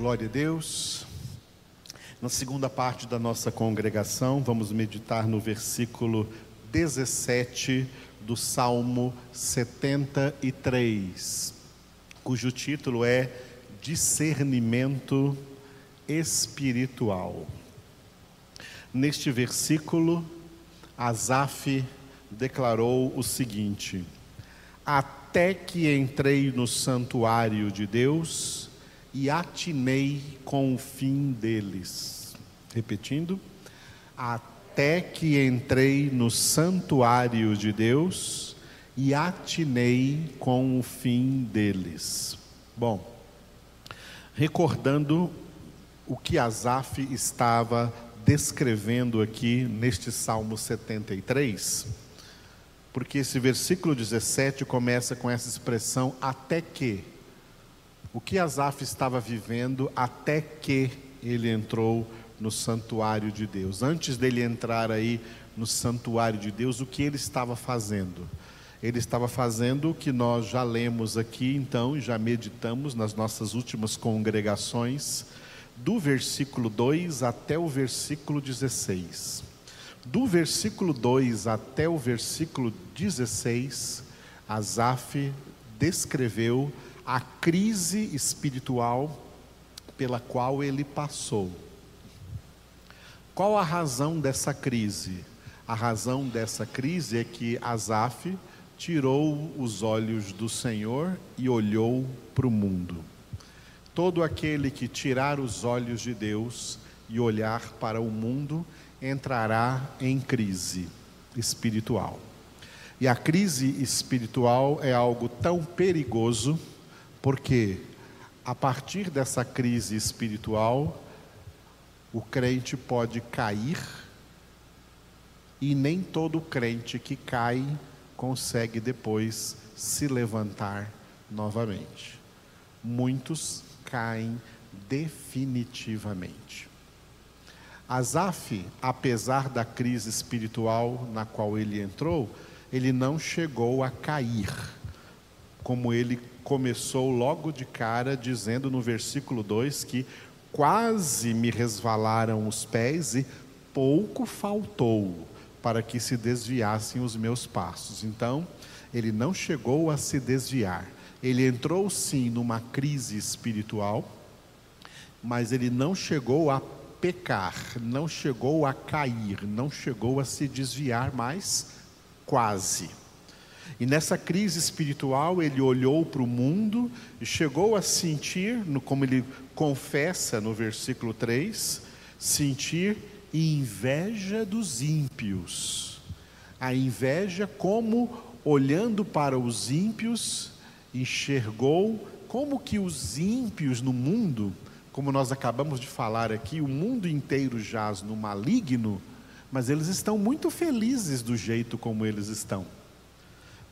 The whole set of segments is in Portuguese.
Glória a Deus. Na segunda parte da nossa congregação, vamos meditar no versículo 17 do Salmo 73, cujo título é Discernimento Espiritual. Neste versículo, Asaf declarou o seguinte: Até que entrei no santuário de Deus, e atinei com o fim deles. Repetindo, até que entrei no santuário de Deus e atinei com o fim deles. Bom, recordando o que Asaf estava descrevendo aqui neste Salmo 73, porque esse versículo 17 começa com essa expressão até que o que Asaf estava vivendo até que ele entrou no santuário de Deus. Antes dele entrar aí no santuário de Deus, o que ele estava fazendo? Ele estava fazendo o que nós já lemos aqui, então, e já meditamos nas nossas últimas congregações, do versículo 2 até o versículo 16. Do versículo 2 até o versículo 16, Asaf descreveu a crise espiritual pela qual ele passou. Qual a razão dessa crise? A razão dessa crise é que Asaf tirou os olhos do Senhor e olhou para o mundo. Todo aquele que tirar os olhos de Deus e olhar para o mundo entrará em crise espiritual. E a crise espiritual é algo tão perigoso porque a partir dessa crise espiritual, o crente pode cair e nem todo crente que cai consegue depois se levantar novamente. Muitos caem definitivamente. Asaf, apesar da crise espiritual na qual ele entrou, ele não chegou a cair, como ele começou logo de cara dizendo no versículo 2 que quase me resvalaram os pés e pouco faltou para que se desviassem os meus passos. Então, ele não chegou a se desviar. Ele entrou sim numa crise espiritual, mas ele não chegou a pecar, não chegou a cair, não chegou a se desviar, mas quase. E nessa crise espiritual, ele olhou para o mundo e chegou a sentir, como ele confessa no versículo 3, sentir inveja dos ímpios. A inveja, como olhando para os ímpios, enxergou como que os ímpios no mundo, como nós acabamos de falar aqui, o mundo inteiro jaz no maligno, mas eles estão muito felizes do jeito como eles estão.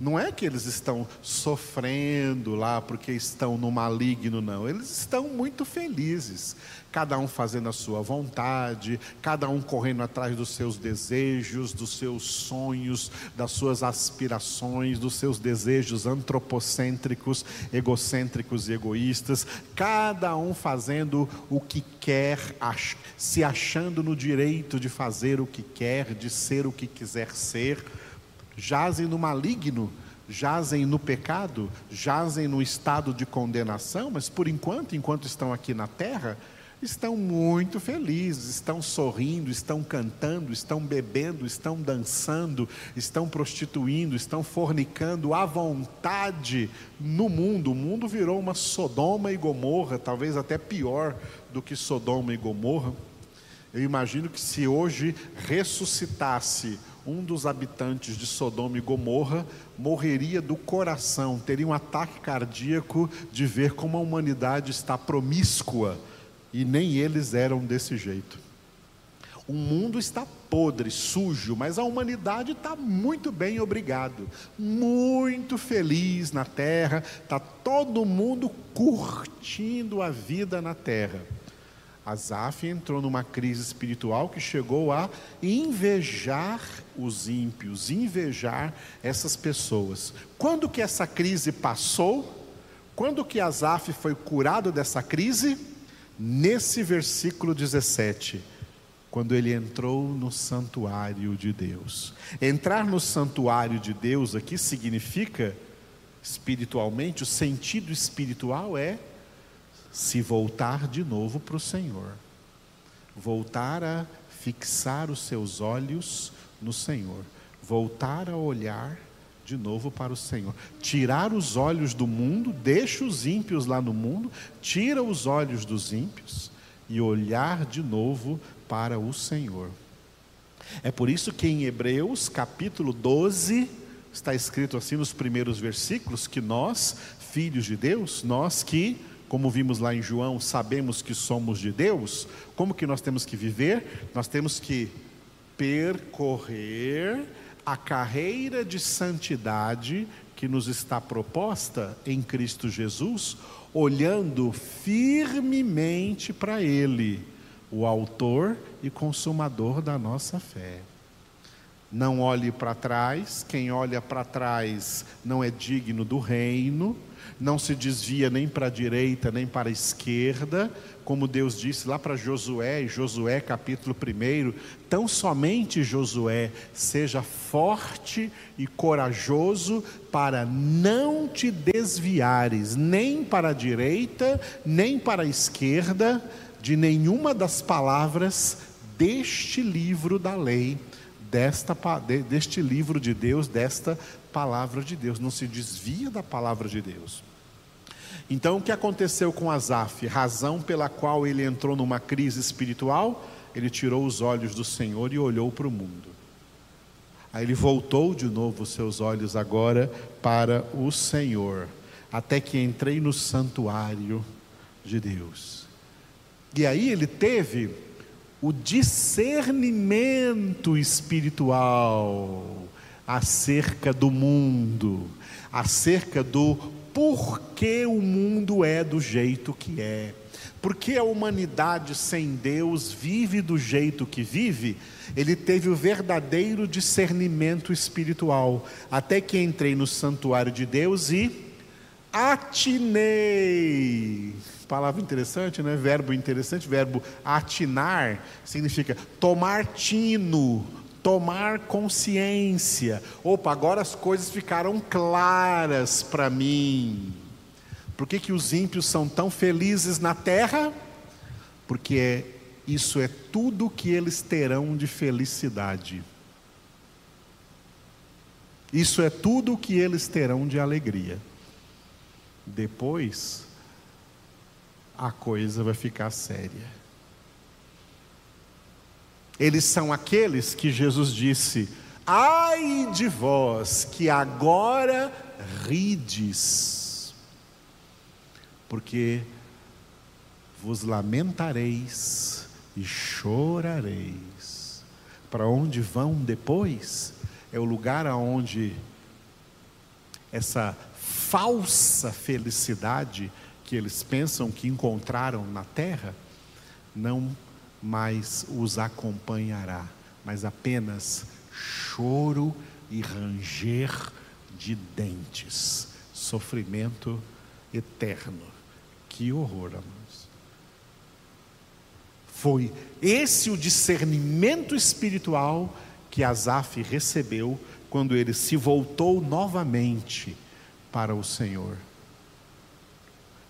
Não é que eles estão sofrendo lá porque estão no maligno, não. Eles estão muito felizes. Cada um fazendo a sua vontade, cada um correndo atrás dos seus desejos, dos seus sonhos, das suas aspirações, dos seus desejos antropocêntricos, egocêntricos e egoístas. Cada um fazendo o que quer, se achando no direito de fazer o que quer, de ser o que quiser ser jazem no maligno, jazem no pecado, jazem no estado de condenação, mas por enquanto, enquanto estão aqui na terra, estão muito felizes, estão sorrindo, estão cantando, estão bebendo, estão dançando, estão prostituindo, estão fornicando à vontade no mundo. O mundo virou uma Sodoma e Gomorra, talvez até pior do que Sodoma e Gomorra. Eu imagino que se hoje ressuscitasse um dos habitantes de Sodoma e Gomorra morreria do coração, teria um ataque cardíaco de ver como a humanidade está promíscua e nem eles eram desse jeito. O mundo está podre, sujo, mas a humanidade está muito bem, obrigado. Muito feliz na terra, está todo mundo curtindo a vida na terra. Asaf entrou numa crise espiritual que chegou a invejar os ímpios, invejar essas pessoas. Quando que essa crise passou? Quando que Asaf foi curado dessa crise? nesse versículo 17, quando ele entrou no santuário de Deus. Entrar no santuário de Deus aqui significa, espiritualmente, o sentido espiritual é se voltar de novo para o Senhor, voltar a fixar os seus olhos no Senhor, voltar a olhar de novo para o Senhor. Tirar os olhos do mundo, deixa os ímpios lá no mundo, tira os olhos dos ímpios e olhar de novo para o Senhor. É por isso que em Hebreus, capítulo 12, está escrito assim nos primeiros versículos que nós, filhos de Deus, nós que, como vimos lá em João, sabemos que somos de Deus, como que nós temos que viver? Nós temos que percorrer a carreira de santidade que nos está proposta em Cristo Jesus, olhando firmemente para Ele, o Autor e Consumador da nossa fé. Não olhe para trás, quem olha para trás não é digno do reino, não se desvia nem para a direita nem para a esquerda, como Deus disse lá para Josué, Josué capítulo 1, tão somente Josué, seja forte e corajoso para não te desviares nem para a direita, nem para a esquerda, de nenhuma das palavras deste livro da lei, desta, deste livro de Deus, desta palavra de Deus. Não se desvia da palavra de Deus. Então, o que aconteceu com Asaf? Razão pela qual ele entrou numa crise espiritual? Ele tirou os olhos do Senhor e olhou para o mundo. Aí ele voltou de novo os seus olhos agora para o Senhor, até que entrei no santuário de Deus. E aí ele teve o discernimento espiritual acerca do mundo, acerca do por que o mundo é do jeito que é. Porque a humanidade sem Deus vive do jeito que vive, ele teve o verdadeiro discernimento espiritual, até que entrei no santuário de Deus e atinei. Palavra interessante, né? Verbo interessante, verbo atinar significa tomar tino, tomar consciência. Opa, agora as coisas ficaram claras para mim. Por que, que os ímpios são tão felizes na terra? Porque é, isso é tudo que eles terão de felicidade. Isso é tudo que eles terão de alegria. Depois, a coisa vai ficar séria. Eles são aqueles que Jesus disse: Ai de vós que agora rides, porque vos lamentareis e chorareis. Para onde vão depois? É o lugar aonde essa falsa felicidade que eles pensam que encontraram na terra não mais os acompanhará, mas apenas choro e ranger de dentes, sofrimento eterno. Que horror, amados. Foi esse o discernimento espiritual que Asaf recebeu quando ele se voltou novamente para o Senhor.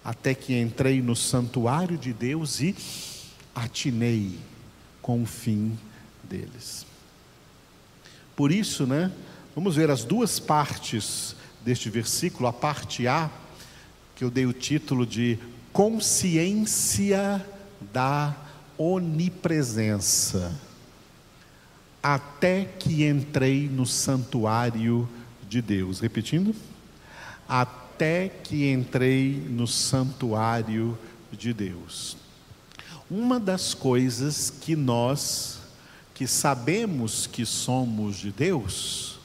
Até que entrei no santuário de Deus e atinei com o fim deles. Por isso, né, vamos ver as duas partes deste versículo, a parte A, que eu dei o título de consciência da onipresença. Até que entrei no santuário de Deus. Repetindo? Até que entrei no santuário de Deus. Uma das coisas que nós, que sabemos que somos de Deus,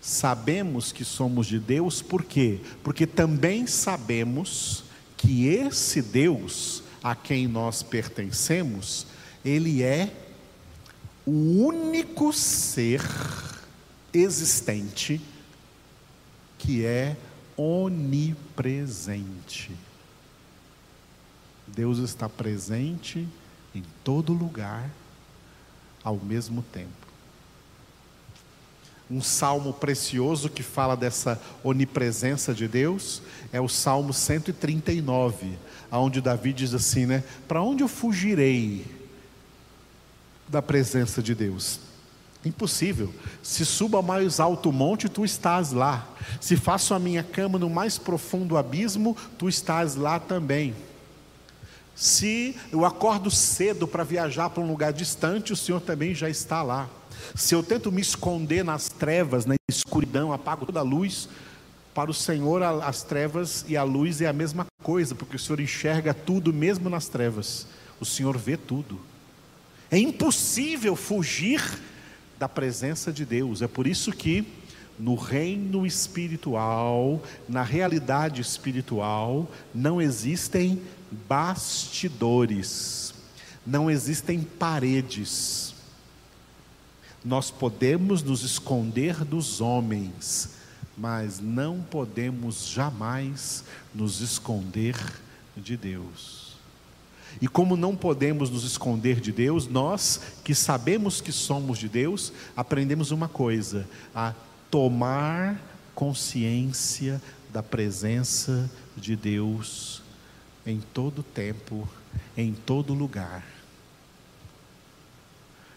sabemos que somos de Deus por quê? Porque também sabemos que esse Deus a quem nós pertencemos, ele é o único ser existente que é onipresente. Deus está presente em todo lugar ao mesmo tempo. Um salmo precioso que fala dessa onipresença de Deus é o Salmo 139, onde Davi diz assim, né? Para onde eu fugirei da presença de Deus? Impossível. Se suba ao mais alto monte, tu estás lá. Se faço a minha cama no mais profundo abismo, tu estás lá também. Se eu acordo cedo para viajar para um lugar distante, o Senhor também já está lá. Se eu tento me esconder nas trevas, na escuridão, apago toda a luz, para o Senhor as trevas e a luz é a mesma coisa, porque o Senhor enxerga tudo mesmo nas trevas. O Senhor vê tudo. É impossível fugir da presença de Deus. É por isso que no reino espiritual, na realidade espiritual, não existem bastidores, não existem paredes. Nós podemos nos esconder dos homens, mas não podemos jamais nos esconder de Deus. E como não podemos nos esconder de Deus, nós que sabemos que somos de Deus, aprendemos uma coisa: a tomar consciência da presença de Deus em todo tempo, em todo lugar.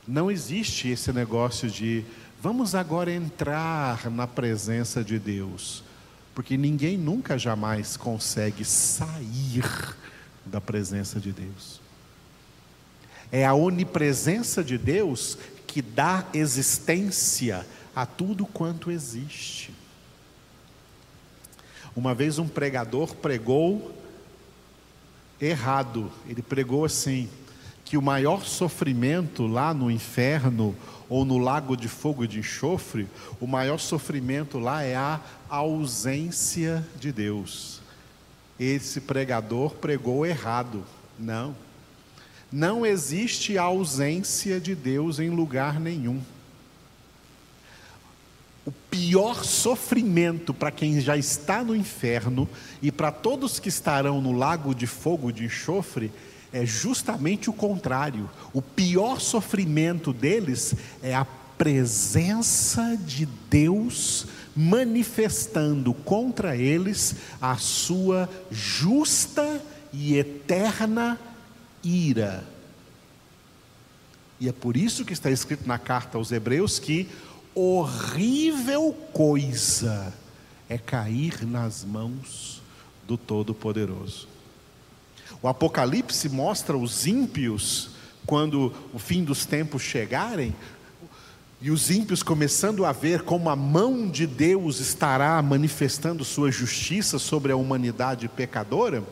Não existe esse negócio de vamos agora entrar na presença de Deus, porque ninguém nunca jamais consegue sair da presença de Deus. É a onipresença de Deus que dá existência a tudo quanto existe. Uma vez um pregador pregou errado. Ele pregou assim: que o maior sofrimento lá no inferno ou no lago de fogo e de enxofre, o maior sofrimento lá é a ausência de Deus. Esse pregador pregou errado. Não. Não existe ausência de Deus em lugar nenhum. O pior sofrimento para quem já está no inferno e para todos que estarão no lago de fogo de enxofre é justamente o contrário. O pior sofrimento deles é a presença de Deus manifestando contra eles a sua justa e eterna ira. E é por isso que está escrito na carta aos Hebreus que horrível coisa é cair nas mãos do Todo-Poderoso. O Apocalipse mostra os ímpios, quando o fim dos tempos chegarem, e os ímpios começando a ver como a mão de Deus estará manifestando sua justiça sobre a humanidade pecadora.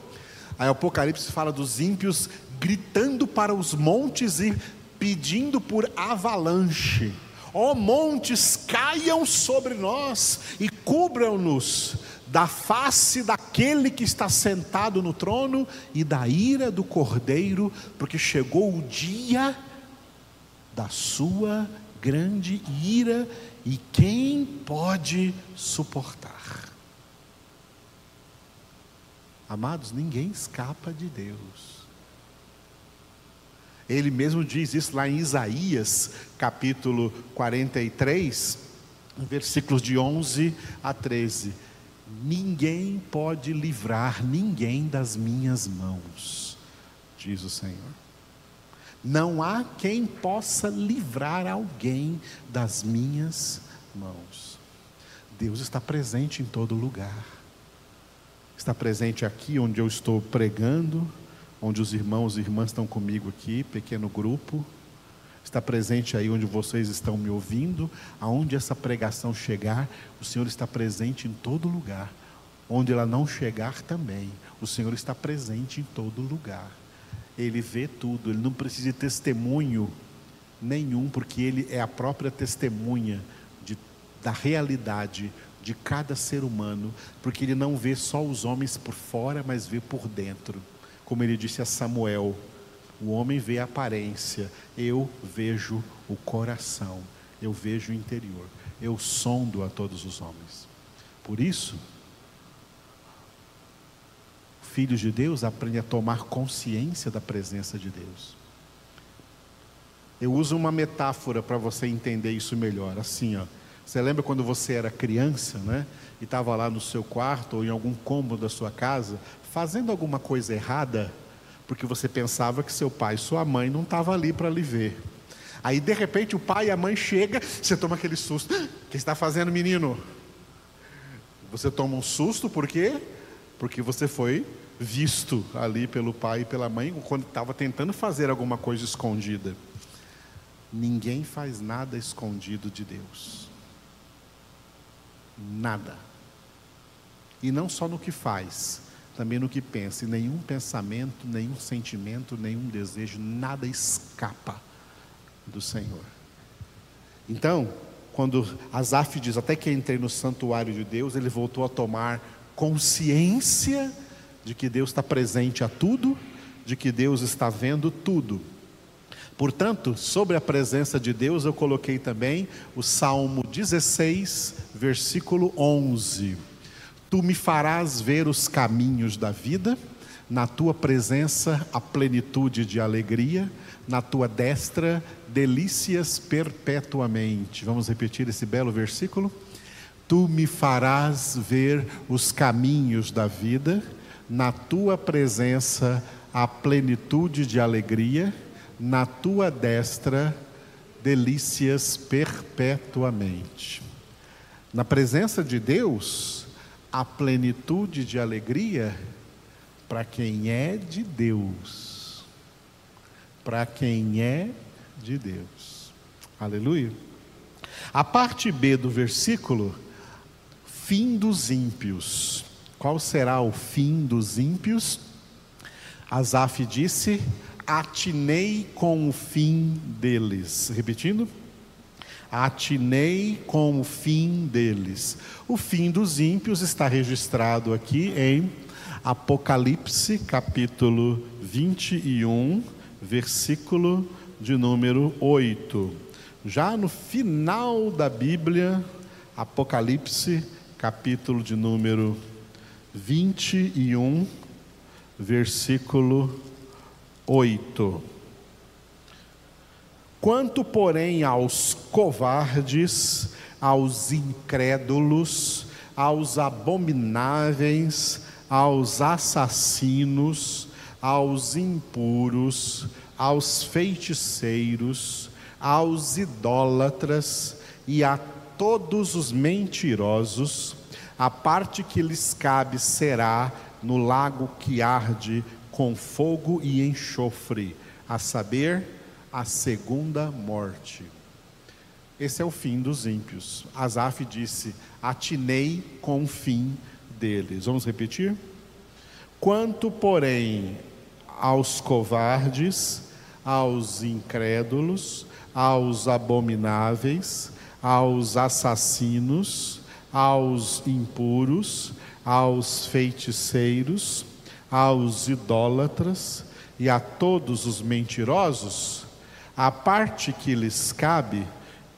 Aí o Apocalipse fala dos ímpios gritando para os montes e pedindo por avalanche. Ó oh, montes, caiam sobre nós e cubram-nos da face daquele que está sentado no trono e da ira do cordeiro, porque chegou o dia da sua grande ira e quem pode suportar? Amados, ninguém escapa de Deus. Ele mesmo diz isso lá em Isaías, capítulo 43, versículos de 11 a 13. Ninguém pode livrar ninguém das minhas mãos, diz o Senhor. Não há quem possa livrar alguém das minhas mãos. Deus está presente em todo lugar. Está presente aqui onde eu estou pregando, onde os irmãos e irmãs estão comigo aqui, pequeno grupo, está presente aí onde vocês estão me ouvindo, aonde essa pregação chegar, o Senhor está presente em todo lugar. Onde ela não chegar também, o Senhor está presente em todo lugar. Ele vê tudo, ele não precisa de testemunho nenhum, porque ele é a própria testemunha de, da realidade de cada ser humano, porque ele não vê só os homens por fora, mas vê por dentro como ele disse a Samuel: o homem vê a aparência, eu vejo o coração, eu vejo o interior, eu sondo a todos os homens. Por isso, filhos de Deus aprendem a tomar consciência da presença de Deus. Eu uso uma metáfora para você entender isso melhor. Assim, ó. Você lembra quando você era criança, né? E estava lá no seu quarto ou em algum cômodo da sua casa, fazendo alguma coisa errada, porque você pensava que seu pai e sua mãe não estavam ali para lhe ver. Aí de repente o pai e a mãe chega, você toma aquele susto. O que está fazendo, menino? Você toma um susto por quê? Porque você foi visto ali pelo pai e pela mãe quando estava tentando fazer alguma coisa escondida. Ninguém faz nada escondido de Deus. Nada. E não só no que faz, também no que pensa. E nenhum pensamento, nenhum sentimento, nenhum desejo, nada escapa do Senhor. Então, quando Asaf diz, até que entrei no santuário de Deus, ele voltou a tomar consciência de que Deus está presente a tudo, de que Deus está vendo tudo. Portanto, sobre a presença de Deus, eu coloquei também o Salmo 16, versículo 11. Tu me farás ver os caminhos da vida, na tua presença a plenitude de alegria, na tua destra delícias perpetuamente. Vamos repetir esse belo versículo? Tu me farás ver os caminhos da vida, na tua presença a plenitude de alegria, na tua destra delícias perpetuamente. Na presença de Deus, a plenitude de alegria para quem é de Deus. Para quem é de Deus. Aleluia. A parte B do versículo, fim dos ímpios. Qual será o fim dos ímpios? Asaf disse: Atinei com o fim deles. Repetindo atinei com o fim deles. O fim dos ímpios está registrado aqui em Apocalipse, capítulo 21, versículo de número 8. Já no final da Bíblia, Apocalipse, capítulo de número 21, versículo 8. Quanto, porém, aos covardes, aos incrédulos, aos abomináveis, aos assassinos, aos impuros, aos feiticeiros, aos idólatras e a todos os mentirosos, a parte que lhes cabe será no lago que arde com fogo e enxofre, a saber, a segunda morte. Esse é o fim dos ímpios. Asaf disse: Atinei com o fim deles. Vamos repetir? Quanto, porém, aos covardes, aos incrédulos, aos abomináveis, aos assassinos, aos impuros, aos feiticeiros, aos idólatras e a todos os mentirosos, a parte que lhes cabe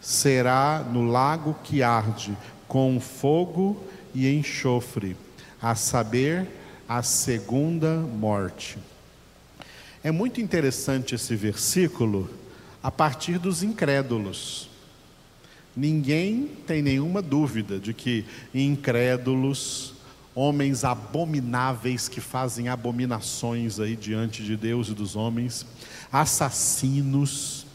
será no lago que arde com fogo e enxofre, a saber, a segunda morte. É muito interessante esse versículo a partir dos incrédulos. Ninguém tem nenhuma dúvida de que incrédulos, homens abomináveis que fazem abominações aí diante de Deus e dos homens, assassinos,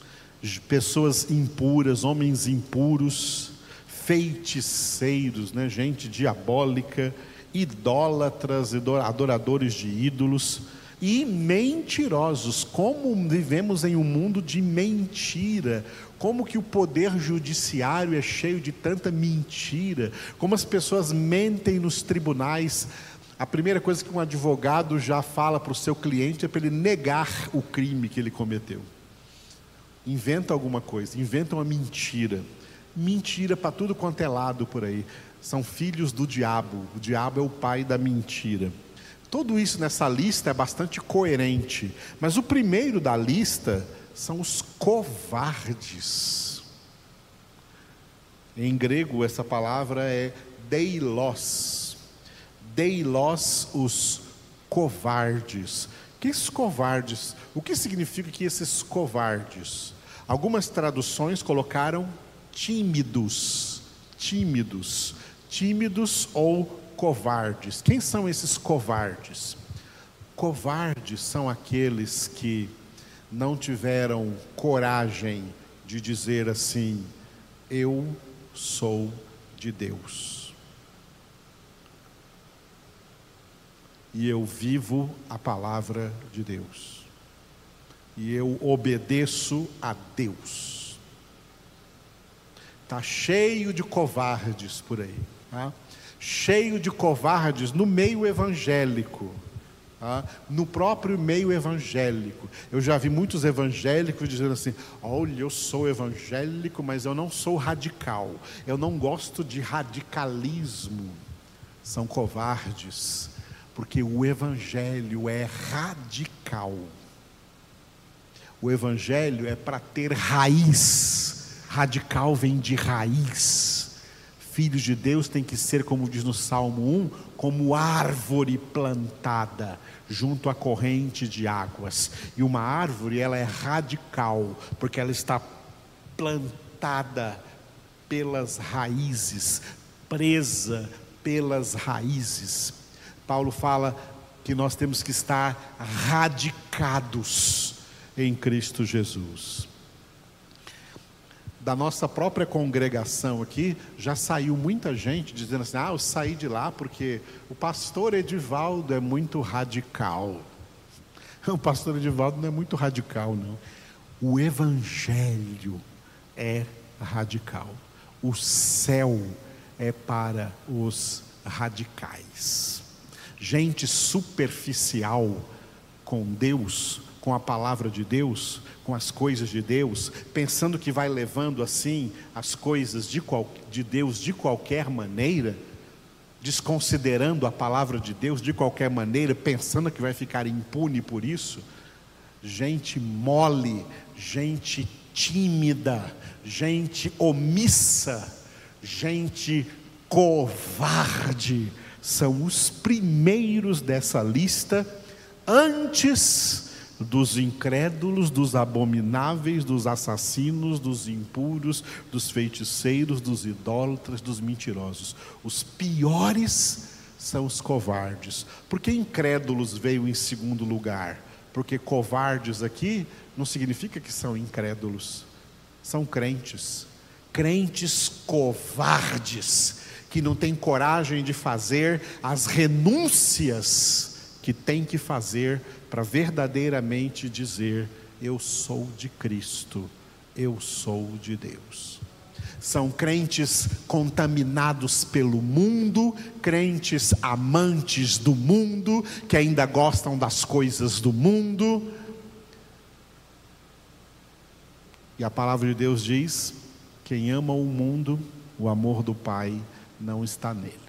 pessoas impuras, homens impuros, feiticeiros, né, gente diabólica, idólatras, adoradores de ídolos e mentirosos. Como vivemos em um mundo de mentira, como que o poder judiciário é cheio de tanta mentira, como as pessoas mentem nos tribunais. A primeira coisa que um advogado já fala para o seu cliente é para ele negar o crime que ele cometeu. Inventa alguma coisa, inventa uma mentira. Mentira para tudo quanto é lado por aí. São filhos do diabo. O diabo é o pai da mentira. Tudo isso nessa lista é bastante coerente, mas o primeiro da lista são os covardes. Em grego, essa palavra é deilos deilos, os covardes. Que esses covardes? O que significa que esses covardes? Algumas traduções colocaram tímidos, tímidos, tímidos ou covardes. Quem são esses covardes? Covardes são aqueles que não tiveram coragem de dizer assim: Eu sou de Deus. E eu vivo a palavra de Deus. E eu obedeço a Deus. Está cheio de covardes por aí. Tá? Cheio de covardes no meio evangélico ah, no próprio meio evangélico. Eu já vi muitos evangélicos dizendo assim: olha, eu sou evangélico, mas eu não sou radical, eu não gosto de radicalismo. São covardes, porque o evangelho é radical. O evangelho é para ter raiz, radical vem de raiz filhos de Deus têm que ser, como diz no Salmo 1, como árvore plantada junto à corrente de águas. E uma árvore, ela é radical, porque ela está plantada pelas raízes, presa pelas raízes. Paulo fala que nós temos que estar radicados em Cristo Jesus da nossa própria congregação aqui, já saiu muita gente dizendo assim: ah, eu saí de lá porque o pastor Edivaldo é muito radical. O pastor Edivaldo não é muito radical, não. O evangelho é radical. O céu é para os radicais. Gente superficial com Deus com a palavra de Deus, com as coisas de Deus, pensando que vai levando assim as coisas de, qual, de Deus de qualquer maneira, desconsiderando a palavra de Deus de qualquer maneira, pensando que vai ficar impune por isso. Gente mole, gente tímida, gente omissa, gente covarde, são os primeiros dessa lista antes dos incrédulos, dos abomináveis, dos assassinos, dos impuros, dos feiticeiros, dos idólatras, dos mentirosos. Os piores são os covardes. Por que incrédulos veio em segundo lugar? Porque covardes aqui não significa que são incrédulos, são crentes. Crentes covardes, que não têm coragem de fazer as renúncias que tem que fazer para verdadeiramente dizer: Eu sou de Cristo, eu sou de Deus. São crentes contaminados pelo mundo, crentes amantes do mundo, que ainda gostam das coisas do mundo. E a palavra de Deus diz: quem ama o mundo, o amor do Pai não está nele.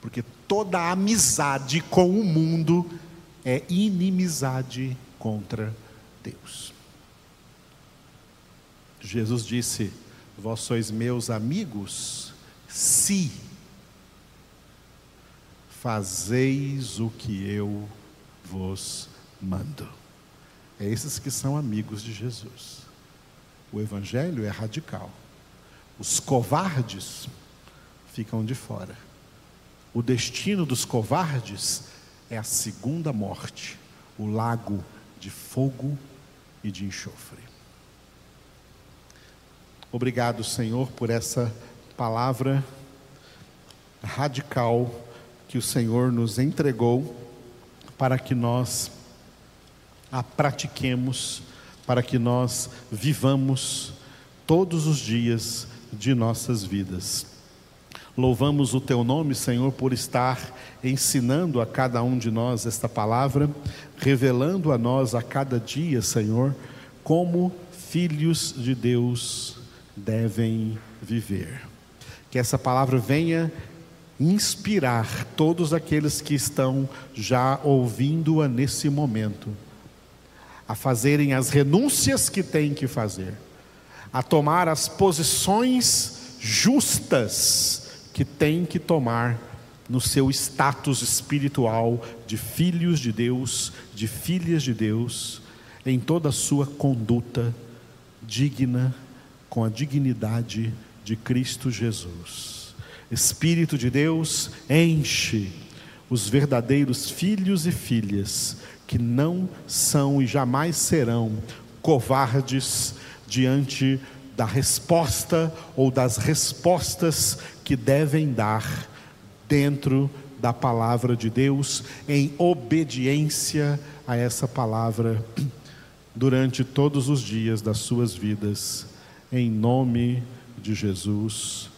Porque toda amizade com o mundo é inimizade contra Deus. Jesus disse: Vós sois meus amigos, se fazeis o que eu vos mando. É esses que são amigos de Jesus. O Evangelho é radical. Os covardes ficam de fora. O destino dos covardes é a segunda morte, o lago de fogo e de enxofre. Obrigado, Senhor, por essa palavra radical que o Senhor nos entregou para que nós a pratiquemos, para que nós vivamos todos os dias de nossas vidas. Louvamos o teu nome, Senhor, por estar ensinando a cada um de nós esta palavra, revelando a nós a cada dia, Senhor, como filhos de Deus devem viver. Que essa palavra venha inspirar todos aqueles que estão já ouvindo-a nesse momento, a fazerem as renúncias que têm que fazer, a tomar as posições justas que têm que tomar no seu status espiritual de filhos de Deus, de filhas de Deus, em toda a sua conduta digna, com a dignidade de Cristo Jesus. Espírito de Deus, enche os verdadeiros filhos e filhas que não são e jamais serão covardes diante da resposta ou das respostas que devem dar dentro da palavra de Deus, em obediência a essa palavra durante todos os dias das suas vidas, em nome de Jesus.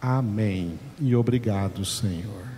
Amém. E obrigado, Senhor.